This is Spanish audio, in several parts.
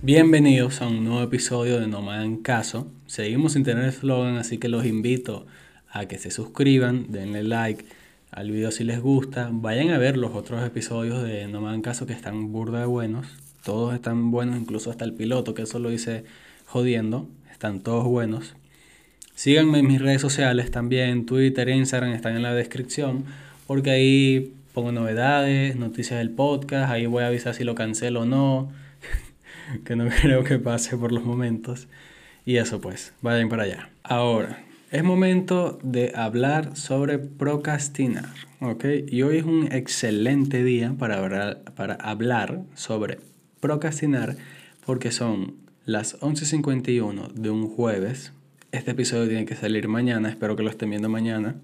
Bienvenidos a un nuevo episodio de No Me Hagan Caso. Seguimos sin tener eslogan, así que los invito a que se suscriban, denle like al video si les gusta. Vayan a ver los otros episodios de No Me Hagan Caso que están burda de buenos. Todos están buenos, incluso hasta el piloto, que eso lo hice jodiendo. Están todos buenos. Síganme en mis redes sociales también, Twitter, Instagram, están en la descripción, porque ahí pongo novedades, noticias del podcast, ahí voy a avisar si lo cancelo o no que no creo que pase por los momentos. Y eso pues, vayan para allá. Ahora, es momento de hablar sobre procrastinar, ¿ok? Y hoy es un excelente día para hablar, para hablar sobre procrastinar porque son las 11.51 de un jueves. Este episodio tiene que salir mañana, espero que lo estén viendo mañana.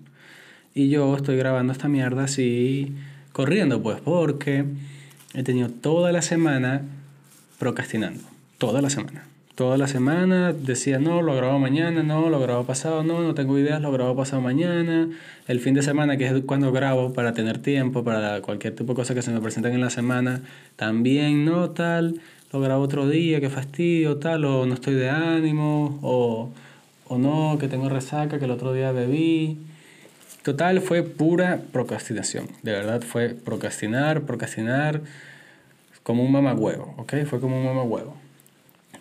Y yo estoy grabando esta mierda así, corriendo pues, porque he tenido toda la semana procrastinando. Toda la semana. Toda la semana decía, no, lo grabo mañana, no, lo grabo pasado, no, no tengo ideas, lo grabo pasado mañana. El fin de semana, que es cuando grabo para tener tiempo, para cualquier tipo de cosas que se me presentan en la semana, también, no, tal, lo grabo otro día, que fastidio, tal, o no estoy de ánimo, o, o no, que tengo resaca, que el otro día bebí. Total, fue pura procrastinación. De verdad, fue procrastinar, procrastinar como un mamagüevo, ¿ok? Fue como un mamagüevo.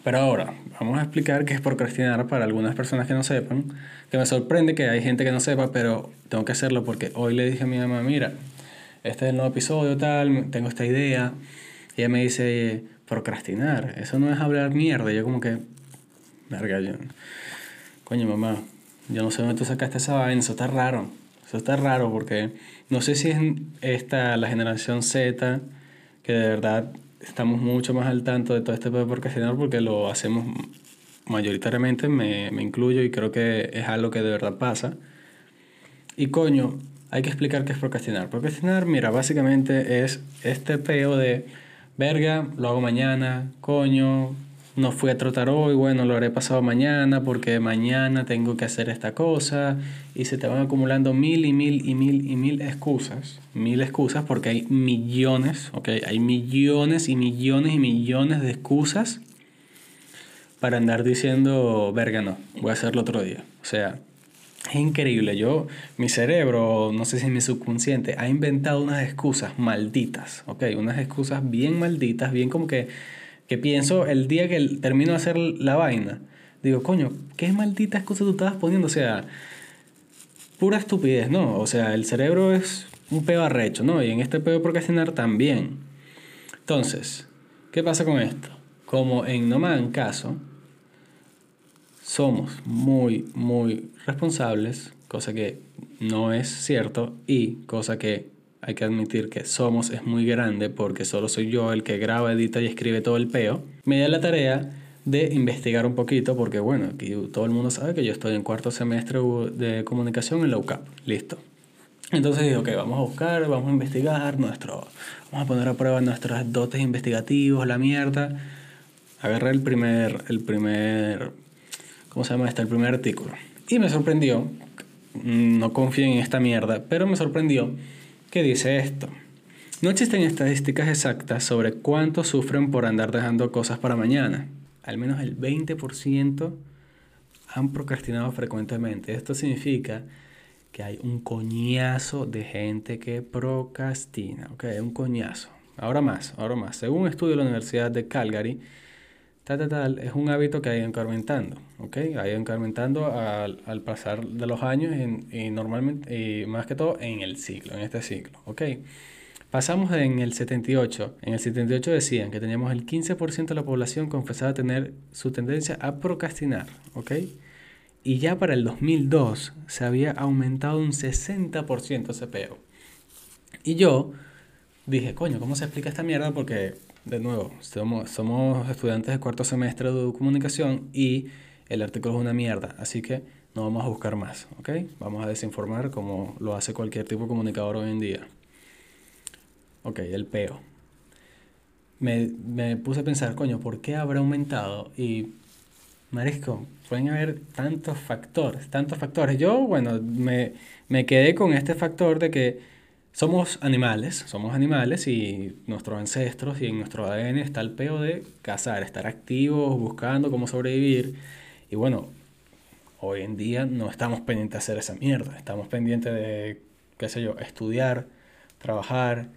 Pero ahora, vamos a explicar qué es procrastinar para algunas personas que no sepan, que me sorprende que hay gente que no sepa, pero tengo que hacerlo porque hoy le dije a mi mamá, mira, este es el nuevo episodio, tal, tengo esta idea. Y ella me dice, procrastinar, eso no es hablar mierda. Y yo como que, verga, yo, coño mamá, yo no sé dónde tú sacaste esa vaina, eso está raro. Eso está raro porque no sé si es esta, la generación Z, que de verdad estamos mucho más al tanto de todo este de procrastinar porque lo hacemos mayoritariamente, me, me incluyo y creo que es algo que de verdad pasa. Y coño, hay que explicar qué es procrastinar. Procrastinar, mira, básicamente es este peo de, verga, lo hago mañana, coño, no fui a trotar hoy, bueno, lo haré pasado mañana porque mañana tengo que hacer esta cosa y se te van acumulando mil y mil y mil y mil excusas, mil excusas porque hay millones, ok, hay millones y millones y millones de excusas para andar diciendo, verga, no, voy a hacerlo otro día. O sea, es increíble, yo, mi cerebro, no sé si mi subconsciente, ha inventado unas excusas malditas, ok, unas excusas bien malditas, bien como que que pienso el día que termino de hacer la vaina, digo, coño, qué maldita excusa tú estabas poniendo, o sea, pura estupidez, ¿no? O sea, el cerebro es un peo arrecho, ¿no? Y en este peo procrastinar también. Entonces, ¿qué pasa con esto? Como en No Me Caso, somos muy, muy responsables, cosa que no es cierto, y cosa que hay que admitir que Somos es muy grande porque solo soy yo el que graba, edita y escribe todo el peo. Me da la tarea de investigar un poquito porque, bueno, aquí todo el mundo sabe que yo estoy en cuarto semestre de comunicación en la UCAP. Listo. Entonces digo, ok, vamos a buscar, vamos a investigar nuestro, vamos a poner a prueba nuestros dotes investigativos, la mierda. Agarré el primer, el primer, ¿cómo se llama este? El primer artículo. Y me sorprendió, no confío en esta mierda, pero me sorprendió ¿Qué dice esto. No existen estadísticas exactas sobre cuántos sufren por andar dejando cosas para mañana. Al menos el 20% han procrastinado frecuentemente. Esto significa que hay un coñazo de gente que procrastina. ¿ok? Un coñazo. Ahora más, ahora más. Según un estudio de la Universidad de Calgary, tal, tal, es un hábito que ha ido incrementando, ¿ok? Ha ido incrementando al, al pasar de los años y, normalmente, más que todo en el ciclo, en este ciclo, ¿ok? Pasamos en el 78. En el 78 decían que teníamos el 15% de la población confesada tener su tendencia a procrastinar, ¿ok? Y ya para el 2002 se había aumentado un 60% ese peo. Y yo dije, coño, ¿cómo se explica esta mierda? Porque de nuevo, somos, somos estudiantes de cuarto semestre de comunicación y el artículo es una mierda, así que no vamos a buscar más, ¿ok? Vamos a desinformar como lo hace cualquier tipo de comunicador hoy en día. Ok, el peo. Me, me puse a pensar, coño, ¿por qué habrá aumentado? Y, marisco, pueden haber tantos factores, tantos factores. Yo, bueno, me, me quedé con este factor de que somos animales, somos animales y nuestros ancestros y en nuestro ADN está el peo de cazar, estar activos, buscando cómo sobrevivir. Y bueno, hoy en día no estamos pendientes de hacer esa mierda, estamos pendientes de, qué sé yo, estudiar, trabajar,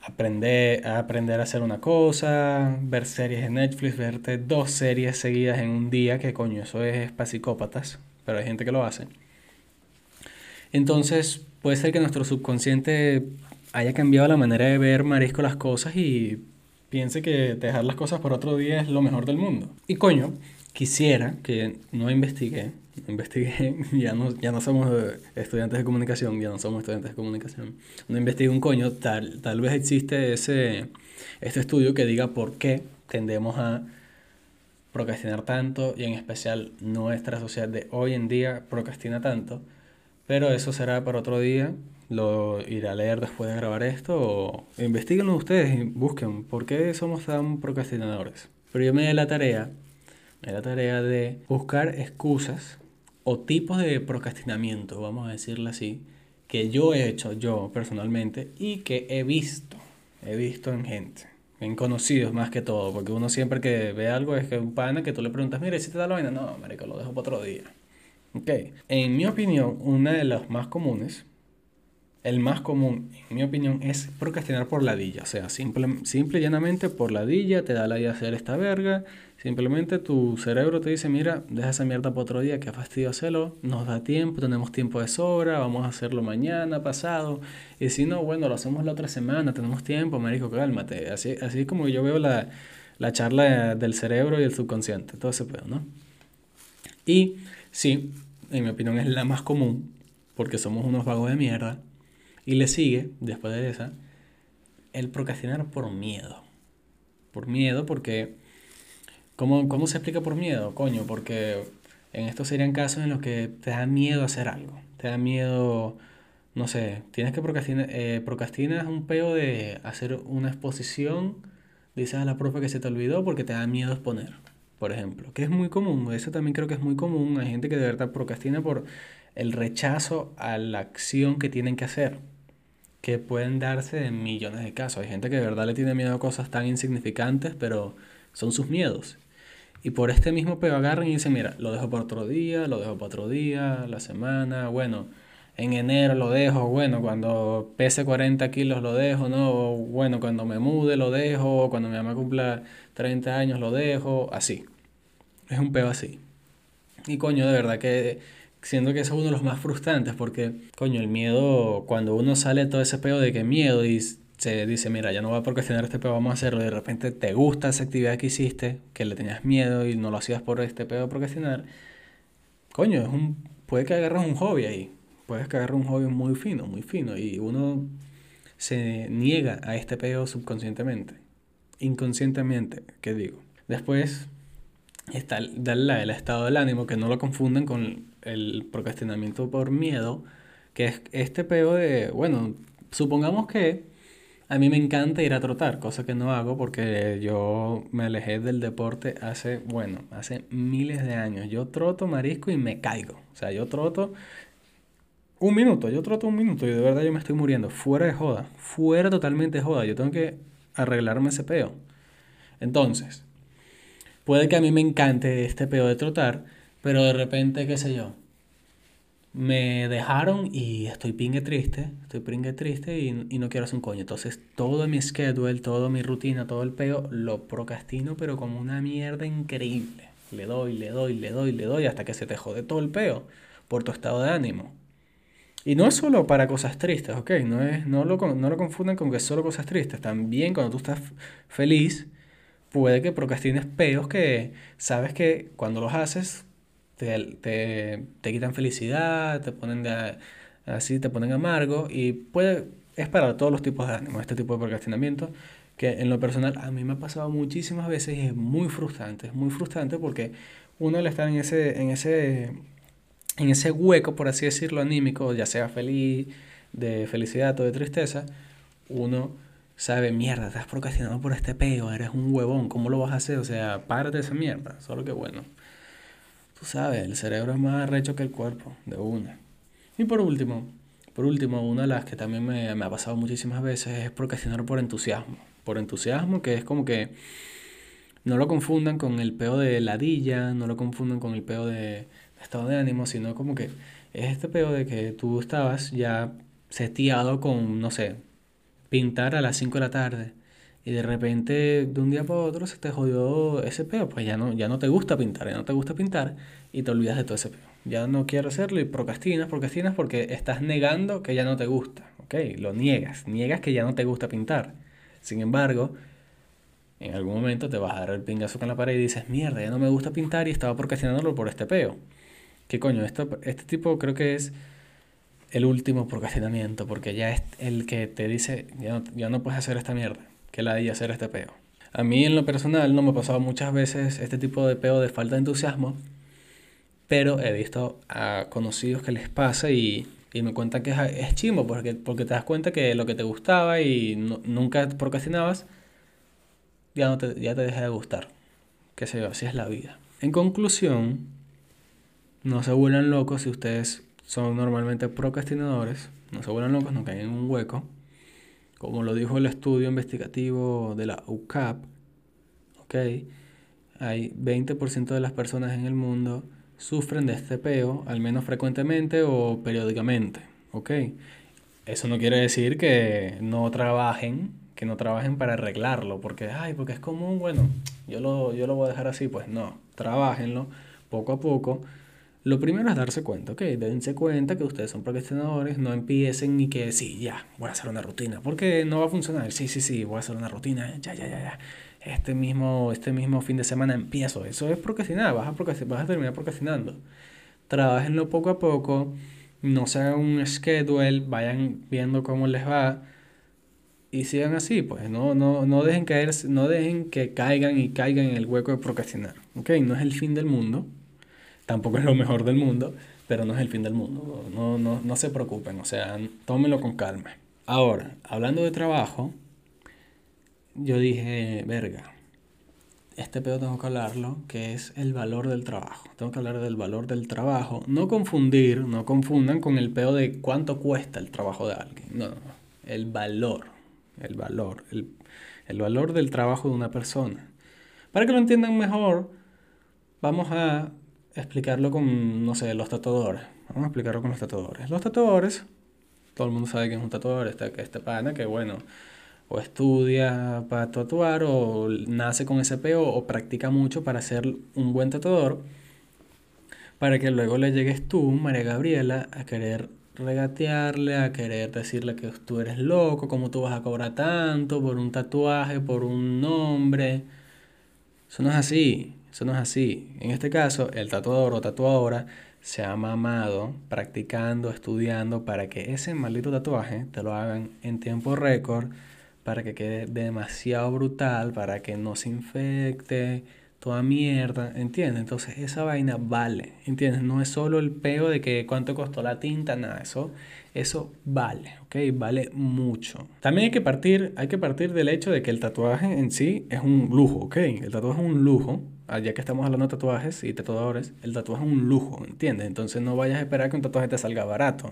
aprender, aprender a hacer una cosa, ver series en Netflix, verte dos series seguidas en un día, que coño, eso es para psicópatas, pero hay gente que lo hace. Entonces, puede ser que nuestro subconsciente haya cambiado la manera de ver marisco las cosas y piense que dejar las cosas por otro día es lo mejor del mundo. Y coño, quisiera que no investigué, no ya no, ya no somos estudiantes de comunicación, ya no somos estudiantes de comunicación, no investigué un coño, tal, tal vez existe ese, este estudio que diga por qué tendemos a procrastinar tanto y en especial nuestra sociedad de hoy en día procrastina tanto pero eso será para otro día. Lo iré a leer después de grabar esto o investiguenlo ustedes y busquen por qué somos tan procrastinadores. Pero yo me di la tarea, me di la tarea de buscar excusas o tipos de procrastinamiento, vamos a decirlo así, que yo he hecho yo personalmente y que he visto, he visto en gente, en conocidos más que todo, porque uno siempre que ve algo es que un pana que tú le preguntas, mire, si te da la vaina, no, marico, lo dejo para otro día. Ok, en mi opinión, una de las más comunes, el más común, en mi opinión, es procrastinar por ladilla. O sea, simple, simple y llanamente por ladilla te da la idea de hacer esta verga. Simplemente tu cerebro te dice, mira, deja esa mierda para otro día, que fastidio hacerlo, nos da tiempo, tenemos tiempo de sobra, vamos a hacerlo mañana, pasado. Y si no, bueno, lo hacemos la otra semana, tenemos tiempo, me dijo, cálmate. Así, así como yo veo la, la charla del cerebro y el subconsciente, todo ese pedo, ¿no? Y sí, en mi opinión, es la más común, porque somos unos vagos de mierda. Y le sigue, después de esa, el procrastinar por miedo. Por miedo, porque... ¿Cómo, ¿Cómo se explica por miedo? Coño, porque en estos serían casos en los que te da miedo hacer algo. Te da miedo, no sé, tienes que procrastinar, eh, procrastinas un peo de hacer una exposición, dices a la profe que se te olvidó porque te da miedo exponer por ejemplo, que es muy común, eso también creo que es muy común, hay gente que de verdad procrastina por el rechazo a la acción que tienen que hacer, que pueden darse en millones de casos. Hay gente que de verdad le tiene miedo a cosas tan insignificantes, pero son sus miedos. Y por este mismo peo agarran y dicen, mira, lo dejo para otro día, lo dejo para otro día, la semana, bueno, en enero lo dejo, bueno, cuando pese 40 kilos lo dejo, ¿no? bueno, cuando me mude lo dejo, cuando mi mamá cumpla 30 años lo dejo, así. Es un peo así. Y coño, de verdad que siento que es uno de los más frustrantes porque, coño, el miedo, cuando uno sale todo ese peo de que miedo y se dice, mira, ya no voy a procrastinar este peo, vamos a hacerlo, y de repente te gusta esa actividad que hiciste, que le tenías miedo y no lo hacías por este peo de procrastinar, coño, es un, puede que agarres un hobby ahí, puedes agarres un hobby muy fino, muy fino, y uno se niega a este peo subconscientemente, inconscientemente, ¿qué digo? Después está el, el estado del ánimo, que no lo confunden con el procrastinamiento por miedo, que es este peo de, bueno, supongamos que a mí me encanta ir a trotar, cosa que no hago porque yo me alejé del deporte hace, bueno, hace miles de años. Yo troto marisco y me caigo. O sea, yo troto un minuto, yo troto un minuto y de verdad yo me estoy muriendo. Fuera de joda, fuera totalmente de joda. Yo tengo que arreglarme ese peo. Entonces, Puede que a mí me encante este pedo de trotar, pero de repente, qué sé yo, me dejaron y estoy pingue triste, estoy pingue triste y, no quiero hacer un coño. Entonces todo mi schedule, toda mi rutina, todo el peo, lo procrastino, pero como una mierda increíble. Le doy, le doy, le doy, le doy hasta que se te jode todo el peo por tu estado de ánimo. Y no es solo para cosas tristes, ¿ok? No, es, no, lo, no lo confunden con que es solo cosas tristes. También cuando tú estás feliz, puede que procrastines peos que sabes que cuando los haces te, te, quitan felicidad, te ponen de, así, te ponen amargo y puede, es para todos los tipos de ánimo este tipo de procrastinamiento que en lo personal a mí me ha pasado muchísimas veces y es muy frustrante, es muy frustrante porque uno al estar en ese, en ese, en ese hueco, por así decirlo, anímico, ya sea feliz, de felicidad o de tristeza, uno sabe, mierda, estás procrastinando por este peo, eres un huevón, ¿cómo lo vas a hacer? O sea, párate esa mierda. Solo que bueno, tú sabes, el cerebro es más arrecho que el cuerpo, de una. Y por último, Por último, una de las que también me, me ha pasado muchísimas veces es procrastinar por entusiasmo. Por entusiasmo, que es como que no lo confundan con el peo de ladilla, no lo confundan con el peo de estado de ánimo, sino como que es este peo de que tú estabas ya seteado con, no sé, pintar a las 5 de la tarde y de repente de un día para otro se te jodió ese peo, pues ya no, ya no te gusta pintar, ya no te gusta pintar y te olvidas de todo ese peo. Ya no quiero hacerlo y procrastinas, procrastinas porque estás negando que ya no te gusta, ¿ok? Lo niegas, niegas que ya no te gusta pintar. Sin embargo, en algún momento te vas a dar el pingazo con la pared y dices, mierda, ya no me gusta pintar y estaba procrastinándolo por este peo. ¿Qué coño? Esto, este tipo creo que es el último procrastinamiento, porque ya es el que te dice, ya no, ya no puedes hacer esta mierda, que la de hacer este peo. A mí en lo personal no me ha pasado muchas veces este tipo de peo de falta de entusiasmo, pero he visto a conocidos que les pasa y, y me cuentan que es, es chimo, porque, porque te das cuenta que lo que te gustaba y nunca procrastinabas, ya, no te, ya te deja de gustar. Qué sé yo, así es la vida. En conclusión, no se vuelvan locos si ustedes son normalmente procrastinadores. No se vuelvan locos, no caen en un hueco. Como lo dijo el estudio investigativo de la UCAP, ¿ok? Hay 20% de las personas en el mundo sufren de este peo, al menos frecuentemente o periódicamente, ¿ok? Eso no quiere decir que no trabajen, que no trabajen para arreglarlo, porque, ay, porque es común, bueno, yo lo, yo lo voy a dejar así, pues no, trabajenlo poco a poco lo primero es darse cuenta, ok, dense cuenta que ustedes son procrastinadores, no empiecen ni que sí, ya, voy a hacer una rutina, porque no va a funcionar, sí, sí, sí, voy a hacer una rutina, ya, ya, ya, ya, este mismo, este mismo fin de semana empiezo, eso es procrastinar, vas a, vas a terminar procrastinando. Trabajenlo poco a poco, no se hagan un schedule, vayan viendo cómo les va y sigan así, pues no, no, no, dejen caer, no dejen que caigan y caigan en el hueco de procrastinar, ok, no es el fin del mundo Tampoco es lo mejor del mundo, pero no es el fin del mundo. No, no, no se preocupen, o sea, tómenlo con calma. Ahora, hablando de trabajo, yo dije, verga, este pedo tengo que hablarlo, que es el valor del trabajo. Tengo que hablar del valor del trabajo. No confundir, no confundan con el pedo de cuánto cuesta el trabajo de alguien. No, no, el valor, el valor, el, el valor del trabajo de una persona. Para que lo entiendan mejor, vamos a explicarlo con, no sé, los tatuadores. Vamos a explicarlo con los tatuadores. Los tatuadores, todo el mundo sabe que es un tatuador, este, que este pana, que bueno, o estudia para tatuar, o nace con ese peo, o practica mucho para ser un buen tatuador, para que luego le llegues tú, María Gabriela, a querer regatearle, a querer decirle que tú eres loco, cómo tú vas a cobrar tanto por un tatuaje, por un nombre. Eso no es así. Eso no es así. En este caso, el tatuador o tatuadora se ha mamado practicando, estudiando para que ese maldito tatuaje te lo hagan en tiempo récord, para que quede demasiado brutal, para que no se infecte, toda mierda, ¿entiendes? Entonces esa vaina vale, ¿entiendes? No es solo el peo de que cuánto costó la tinta, nada, eso, eso vale, ¿ok? Vale mucho. También hay que, partir, hay que partir del hecho de que el tatuaje en sí es un lujo, ¿ok? El tatuaje es un lujo, ya que estamos hablando de tatuajes y tatuadores, el tatuaje es un lujo, ¿entiendes? Entonces no vayas a esperar que un tatuaje te salga barato.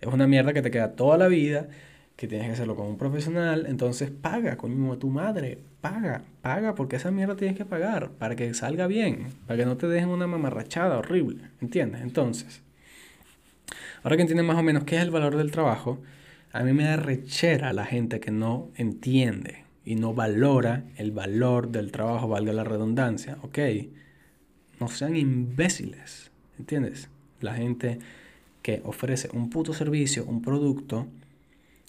Es una mierda que te queda toda la vida que tienes que hacerlo con un profesional, entonces paga, coño, tu madre, paga, paga, porque esa mierda tienes que pagar para que salga bien, para que no te dejen una mamarrachada horrible, ¿entiendes? Entonces, ahora que entiendes más o menos qué es el valor del trabajo, a mí me da rechera la gente que no entiende y no valora el valor del trabajo, valga la redundancia, ¿ok? No sean imbéciles, ¿entiendes? La gente que ofrece un puto servicio, un producto,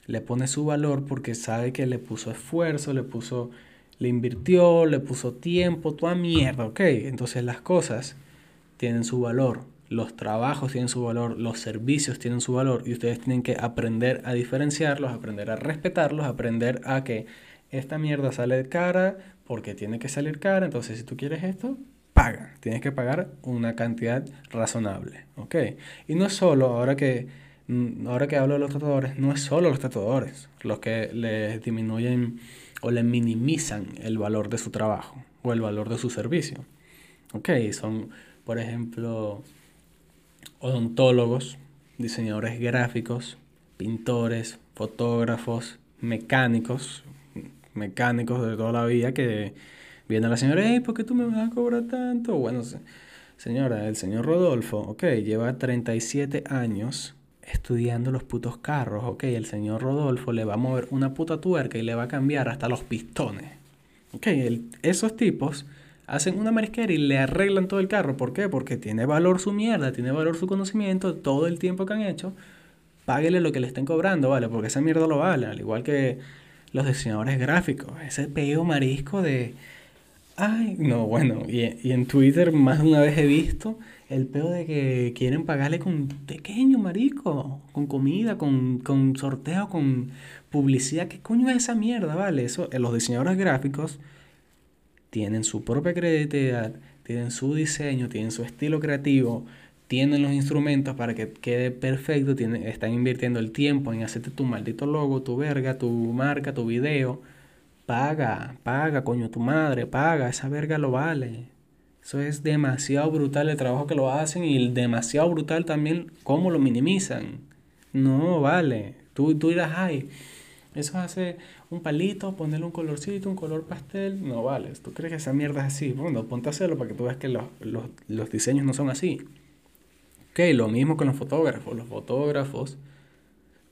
le pone su valor porque sabe que le puso esfuerzo, le puso, le invirtió, le puso tiempo, toda mierda, ¿ok? Entonces las cosas tienen su valor, los trabajos tienen su valor, los servicios tienen su valor y ustedes tienen que aprender a diferenciarlos, aprender a respetarlos, aprender a que esta mierda sale cara porque tiene que salir cara, entonces si tú quieres esto, paga, tienes que pagar una cantidad razonable, ¿ok? Y no es solo ahora que Mm, ahora que hablo de los tatuadores, no es solo los tatuadores los que les disminuyen o le minimizan el valor de su trabajo o el valor de su servicio. Ok, son, por ejemplo, odontólogos, diseñadores gráficos, pintores, fotógrafos, mecánicos, mecánicos de toda la vida que viene la señora, hey, ¿por qué tú me vas a cobrar tanto? Bueno, señora, el señor Rodolfo, ok, lleva 37 años estudiando los putos carros, ok, el señor Rodolfo le va a mover una puta tuerca y le va a cambiar hasta los pistones. Ok, esos tipos hacen una marisquera y le arreglan todo el carro. ¿Por qué? Porque tiene valor su mierda, tiene valor su conocimiento, todo el tiempo que han hecho. Páguele lo que le estén cobrando, ¿vale? Porque esa mierda lo vale. Al igual que los diseñadores gráficos. Ese peo marisco de... Ay, no, bueno. Y, en Twitter más de una vez he visto el peo de que quieren pagarle con pequeño marisco. Con comida, con, con sorteo, con publicidad. ¿Qué coño es esa mierda, vale? Eso, los diseñadores gráficos tienen su propia creatividad, tienen su diseño, tienen su estilo creativo, tienen los instrumentos para que quede perfecto, tienen, están invirtiendo el tiempo en hacerte tu maldito logo, tu verga, tu marca, tu video. Paga, paga, coño, tu madre, paga, esa verga lo vale. Eso es demasiado brutal el trabajo que lo hacen y demasiado brutal también cómo lo minimizan. No, vale. Tú, tú dirás, ay, eso hace un palito, ponerle un colorcito, un color pastel. No vale. ¿Tú crees que esa mierda es así? Bueno, ponte a hacerlo para que tú veas que los, los, diseños no son así. Ok, lo mismo con los fotógrafos. Los fotógrafos,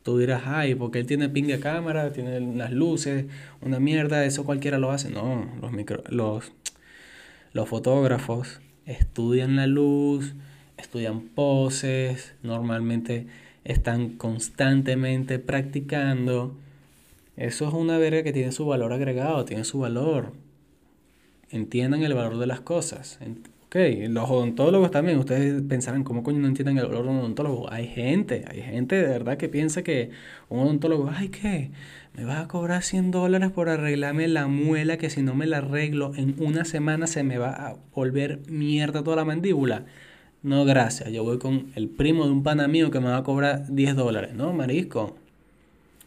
tú dirás, ay, porque él tiene ping de cámara, tiene las luces, una mierda, eso cualquiera lo hace. No, los, micro, los, los fotógrafos estudian la luz, estudian poses, normalmente están constantemente practicando eso es una verga que tiene su valor agregado, tiene su valor. Entiendan el valor de las cosas. Los odontólogos también, ustedes pensarán, ¿cómo coño no entienden el valor de un odontólogo? Hay gente, hay gente de verdad que piensa que un odontólogo, ay, ¿qué? Me vas a cobrar 100 dólares por arreglarme la muela que si no me la arreglo en una semana se me va a volver mierda toda la mandíbula. No, gracias, yo voy con el primo de un pana mío que me va a cobrar 10 dólares. No, marisco.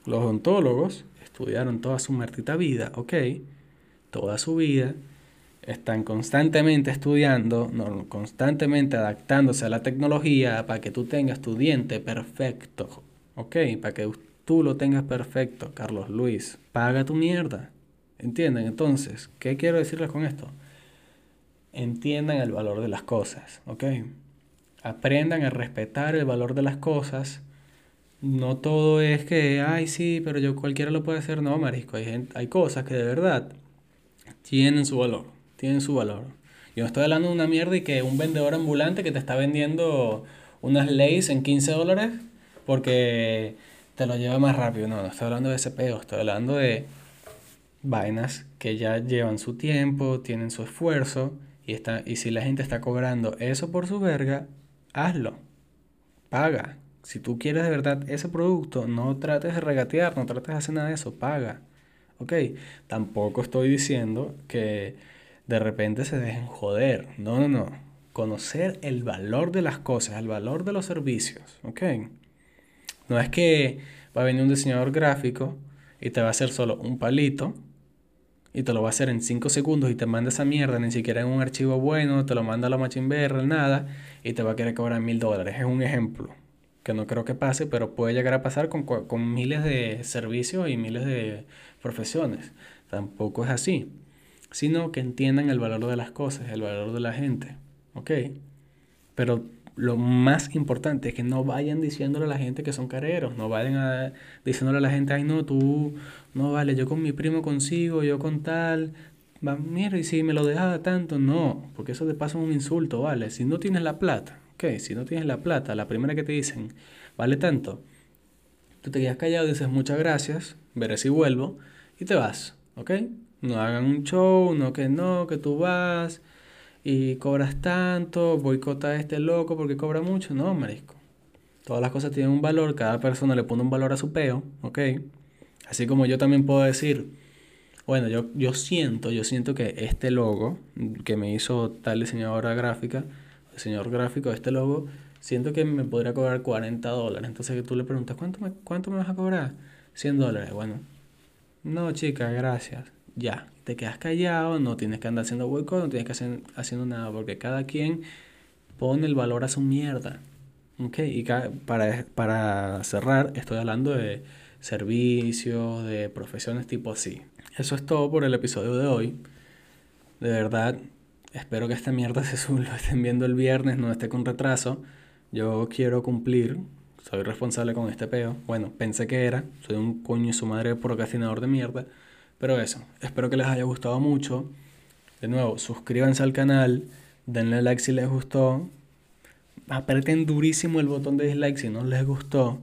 Los odontólogos estudiaron toda su martita vida, ok, toda su vida, están constantemente estudiando, constantemente adaptándose a la tecnología para que tú tengas tu diente perfecto, ok, para que tú lo tengas perfecto, Carlos Luis, paga tu mierda, ¿entienden? Entonces, ¿qué quiero decirles con esto? Entiendan el valor de las cosas, ok, aprendan a respetar el valor de las cosas, no todo es que, ay, sí, pero yo cualquiera lo puede hacer. No, marisco, hay, hay cosas que de verdad tienen su valor, tienen su valor. Yo estoy hablando de una mierda y que un vendedor ambulante que te está vendiendo unas leyes en 15 dólares porque te lo lleva más rápido. No, no estoy hablando de ese peo, estoy hablando de vainas que ya llevan su tiempo, tienen su esfuerzo y, está, y si la gente está cobrando eso por su verga, hazlo. Paga. Si tú quieres de verdad ese producto, no trates de regatear, no trates de hacer nada de eso, paga. ¿Ok? Tampoco estoy diciendo que de repente se dejen joder. No, no, no. Conocer el valor de las cosas, el valor de los servicios. ¿Ok? No es que va a venir un diseñador gráfico y te va a hacer solo un palito y te lo va a hacer en 5 segundos y te manda esa mierda, ni siquiera en un archivo bueno, te lo manda a la Machine nada, y te va a querer cobrar mil dólares. Es un ejemplo que no creo que pase, pero puede llegar a pasar con, con miles de servicios y miles de profesiones. Tampoco es así, sino que entiendan el valor de las cosas, el valor de la gente, ¿ok? Pero lo más importante es que no vayan diciéndole a la gente que son careros, no vayan a, diciéndole a la gente, ay no, tú, no vale, yo con mi primo consigo, yo con tal, va, mira, y si me lo dejas tanto, no, porque eso te pasa un insulto, ¿vale? Si no tienes la plata, Ok, si no tienes la plata, la primera que te dicen vale tanto, tú te quedas callado dices muchas gracias, veré si vuelvo y te vas, ¿ok? No hagan un show, no que no, que tú vas y cobras tanto, boicota a este loco porque cobra mucho, no, marisco. Todas las cosas tienen un valor, cada persona le pone un valor a su peo, ¿ok? Así como yo también puedo decir, bueno, yo, yo siento, yo siento que este logo que me hizo tal diseñadora gráfica, señor gráfico este logo, siento que me podría cobrar 40 dólares. Entonces tú le preguntas, ¿cuánto me, cuánto me vas a cobrar? 100 dólares. Bueno, no, chica, gracias. Ya, te quedas callado, no tienes que andar haciendo boicot, no tienes que hacer haciendo nada, porque cada quien pone el valor a su mierda. Ok, y para, para cerrar, estoy hablando de servicios, de profesiones tipo así. Eso es todo por el episodio de hoy. De verdad, espero que esta mierda se lo estén viendo el viernes, no esté con retraso. Yo quiero cumplir, soy responsable con este peo. Bueno, pensé que era, soy un coño y su madre procrastinador de mierda. Pero eso, espero que les haya gustado mucho. De nuevo, suscríbanse al canal, denle like si les gustó, aprieten durísimo el botón de dislike si no les gustó.